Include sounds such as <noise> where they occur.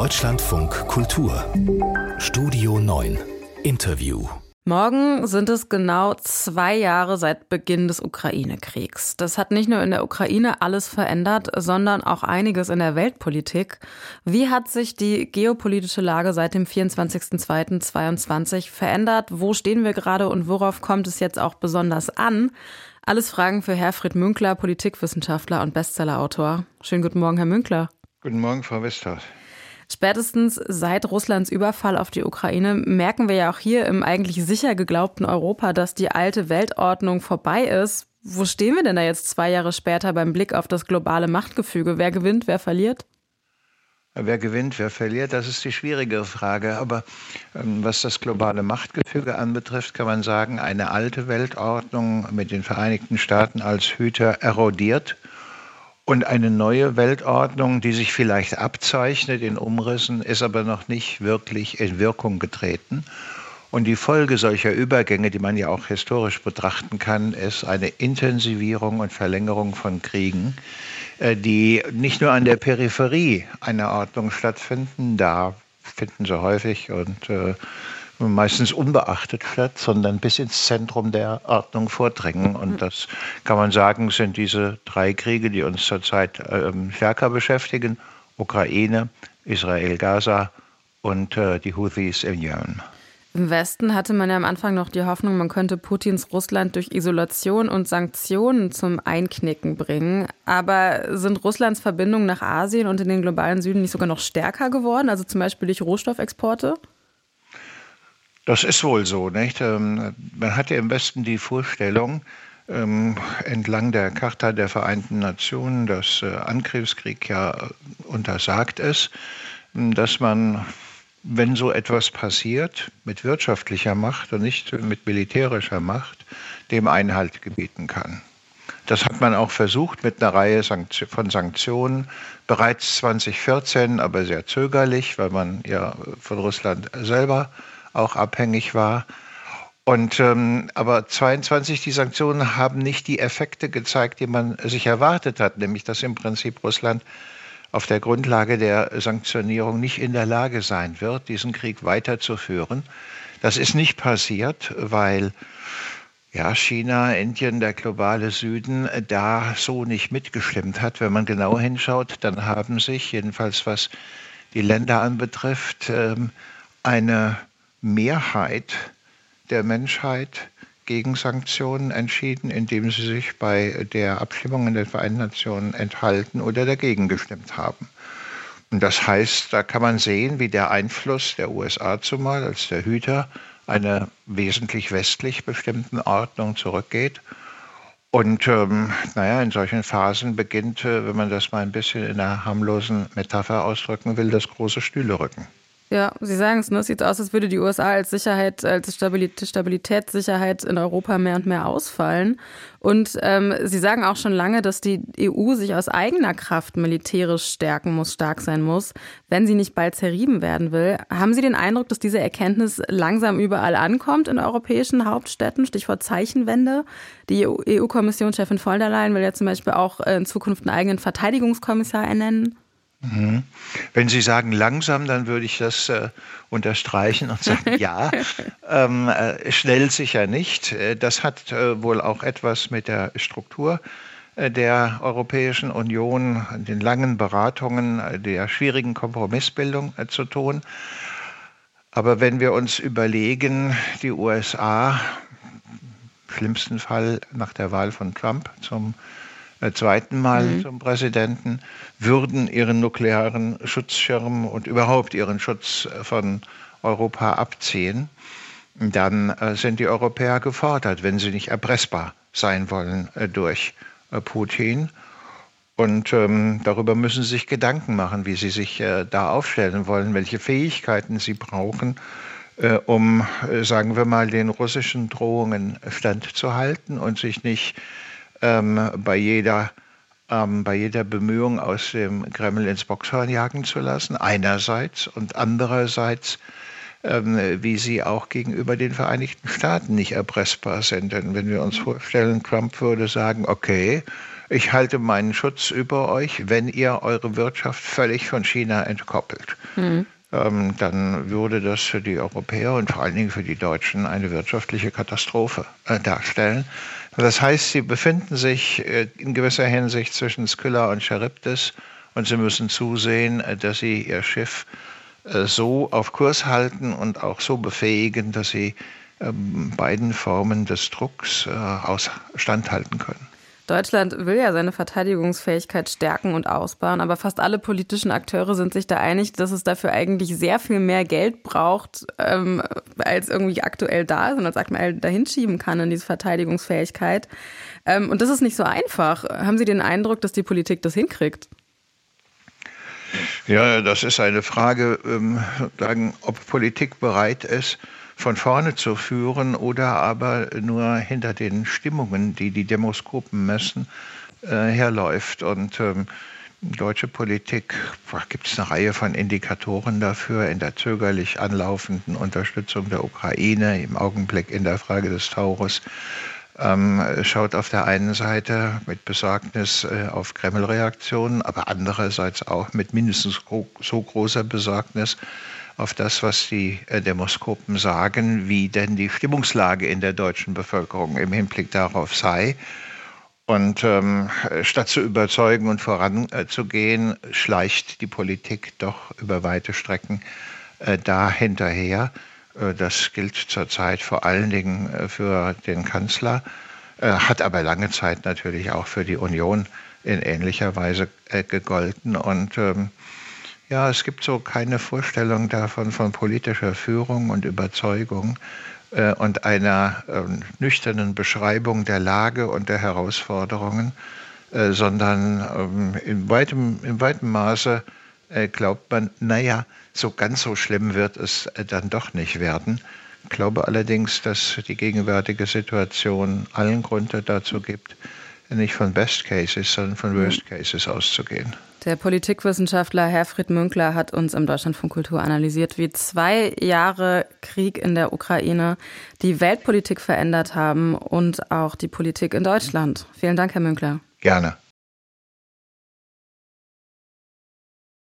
Deutschlandfunk Kultur Studio 9 Interview Morgen sind es genau zwei Jahre seit Beginn des Ukraine-Kriegs. Das hat nicht nur in der Ukraine alles verändert, sondern auch einiges in der Weltpolitik. Wie hat sich die geopolitische Lage seit dem 24.02.22 verändert? Wo stehen wir gerade und worauf kommt es jetzt auch besonders an? Alles Fragen für Herfried Münkler, Politikwissenschaftler und Bestsellerautor. Schönen guten Morgen, Herr Münkler. Guten Morgen, Frau Westhaus. Spätestens seit Russlands Überfall auf die Ukraine merken wir ja auch hier im eigentlich sicher geglaubten Europa, dass die alte Weltordnung vorbei ist. Wo stehen wir denn da jetzt zwei Jahre später beim Blick auf das globale Machtgefüge? Wer gewinnt, wer verliert? Wer gewinnt, wer verliert, das ist die schwierigere Frage. Aber ähm, was das globale Machtgefüge anbetrifft, kann man sagen, eine alte Weltordnung mit den Vereinigten Staaten als Hüter erodiert und eine neue Weltordnung, die sich vielleicht abzeichnet in Umrissen, ist aber noch nicht wirklich in Wirkung getreten. Und die Folge solcher Übergänge, die man ja auch historisch betrachten kann, ist eine Intensivierung und Verlängerung von Kriegen, äh, die nicht nur an der Peripherie einer Ordnung stattfinden, da finden sie häufig und äh, meistens unbeachtet statt, sondern bis ins Zentrum der Ordnung vordringen. Und hm. das kann man sagen, sind diese drei Kriege, die uns zurzeit ähm, stärker beschäftigen. Ukraine, Israel, Gaza und äh, die Houthis im Jemen. Im Westen hatte man ja am Anfang noch die Hoffnung, man könnte Putins Russland durch Isolation und Sanktionen zum Einknicken bringen. Aber sind Russlands Verbindungen nach Asien und in den globalen Süden nicht sogar noch stärker geworden, also zum Beispiel durch Rohstoffexporte? Das ist wohl so, nicht? Ähm, man hatte im Westen die Vorstellung, ähm, entlang der Charta der Vereinten Nationen, dass äh, Angriffskrieg ja untersagt ist, dass man, wenn so etwas passiert, mit wirtschaftlicher Macht und nicht mit militärischer Macht, dem Einhalt gebieten kann. Das hat man auch versucht mit einer Reihe von Sanktionen, bereits 2014, aber sehr zögerlich, weil man ja von Russland selber auch abhängig war. Und, ähm, aber 22, die Sanktionen haben nicht die Effekte gezeigt, die man sich erwartet hat, nämlich dass im Prinzip Russland auf der Grundlage der Sanktionierung nicht in der Lage sein wird, diesen Krieg weiterzuführen. Das ist nicht passiert, weil ja, China, Indien, der globale Süden da so nicht mitgestimmt hat. Wenn man genau hinschaut, dann haben sich, jedenfalls was die Länder anbetrifft, ähm, eine Mehrheit der Menschheit gegen Sanktionen entschieden, indem sie sich bei der Abstimmung in den Vereinten Nationen enthalten oder dagegen gestimmt haben. Und das heißt, da kann man sehen, wie der Einfluss der USA zumal als der Hüter einer wesentlich westlich bestimmten Ordnung zurückgeht. Und ähm, naja, in solchen Phasen beginnt, äh, wenn man das mal ein bisschen in einer harmlosen Metapher ausdrücken will, das große Stühlerücken. Ja, Sie sagen es, ne? es sieht aus, als würde die USA als Sicherheit, als Stabilität, Stabilitätssicherheit in Europa mehr und mehr ausfallen. Und ähm, Sie sagen auch schon lange, dass die EU sich aus eigener Kraft militärisch stärken muss, stark sein muss, wenn sie nicht bald zerrieben werden will. Haben Sie den Eindruck, dass diese Erkenntnis langsam überall ankommt in europäischen Hauptstädten? Stichwort Zeichenwende. Die EU-Kommissionschefin von der Leyen will ja zum Beispiel auch in Zukunft einen eigenen Verteidigungskommissar ernennen. Mhm. Wenn Sie sagen langsam, dann würde ich das äh, unterstreichen und sagen, <laughs> ja, ähm, äh, schnell sicher nicht. Äh, das hat äh, wohl auch etwas mit der Struktur äh, der Europäischen Union, den langen Beratungen, äh, der schwierigen Kompromissbildung zu tun. Aber wenn wir uns überlegen, die USA, im schlimmsten Fall nach der Wahl von Trump zum äh, zweiten Mal mhm. zum Präsidenten, würden ihren nuklearen Schutzschirm und überhaupt ihren Schutz von Europa abziehen, dann äh, sind die Europäer gefordert, wenn sie nicht erpressbar sein wollen äh, durch äh, Putin. Und ähm, darüber müssen sie sich Gedanken machen, wie sie sich äh, da aufstellen wollen, welche Fähigkeiten sie brauchen, äh, um, sagen wir mal, den russischen Drohungen standzuhalten und sich nicht ähm, bei jeder ähm, bei jeder Bemühung aus dem Kreml ins Boxhorn jagen zu lassen, einerseits und andererseits, ähm, wie sie auch gegenüber den Vereinigten Staaten nicht erpressbar sind. Denn wenn wir uns vorstellen, Trump würde sagen, okay, ich halte meinen Schutz über euch, wenn ihr eure Wirtschaft völlig von China entkoppelt. Mhm. Ähm, dann würde das für die Europäer und vor allen Dingen für die Deutschen eine wirtschaftliche Katastrophe äh, darstellen. Das heißt, sie befinden sich äh, in gewisser Hinsicht zwischen Skylla und Charybdis und sie müssen zusehen, äh, dass sie ihr Schiff äh, so auf Kurs halten und auch so befähigen, dass sie ähm, beiden Formen des Drucks standhalten können. Deutschland will ja seine Verteidigungsfähigkeit stärken und ausbauen, aber fast alle politischen Akteure sind sich da einig, dass es dafür eigentlich sehr viel mehr Geld braucht, ähm, als irgendwie aktuell da ist und als aktuell dahin schieben kann in diese Verteidigungsfähigkeit. Ähm, und das ist nicht so einfach. Haben Sie den Eindruck, dass die Politik das hinkriegt? Ja, das ist eine Frage, ähm, sagen, ob Politik bereit ist, von vorne zu führen oder aber nur hinter den Stimmungen, die die Demoskopen messen, äh, herläuft. Und ähm, deutsche Politik gibt es eine Reihe von Indikatoren dafür in der zögerlich anlaufenden Unterstützung der Ukraine, im Augenblick in der Frage des Taurus. Ähm, schaut auf der einen Seite mit Besorgnis äh, auf Kreml-Reaktionen, aber andererseits auch mit mindestens so großer Besorgnis auf das, was die äh, Demoskopen sagen, wie denn die Stimmungslage in der deutschen Bevölkerung im Hinblick darauf sei. Und ähm, statt zu überzeugen und voranzugehen, äh, schleicht die Politik doch über weite Strecken äh, da hinterher. Äh, das gilt zurzeit vor allen Dingen äh, für den Kanzler, äh, hat aber lange Zeit natürlich auch für die Union in ähnlicher Weise gegolten. Und ähm, ja, es gibt so keine Vorstellung davon von politischer Führung und Überzeugung äh, und einer äh, nüchternen Beschreibung der Lage und der Herausforderungen, äh, sondern ähm, in, weitem, in weitem Maße äh, glaubt man, naja, so ganz so schlimm wird es äh, dann doch nicht werden. Ich glaube allerdings, dass die gegenwärtige Situation allen Grund dazu gibt, nicht von Best Cases, sondern von Worst Cases auszugehen. Der Politikwissenschaftler Herfried Münkler hat uns im Deutschlandfunk Kultur analysiert, wie zwei Jahre Krieg in der Ukraine die Weltpolitik verändert haben und auch die Politik in Deutschland. Vielen Dank, Herr Münkler. Gerne.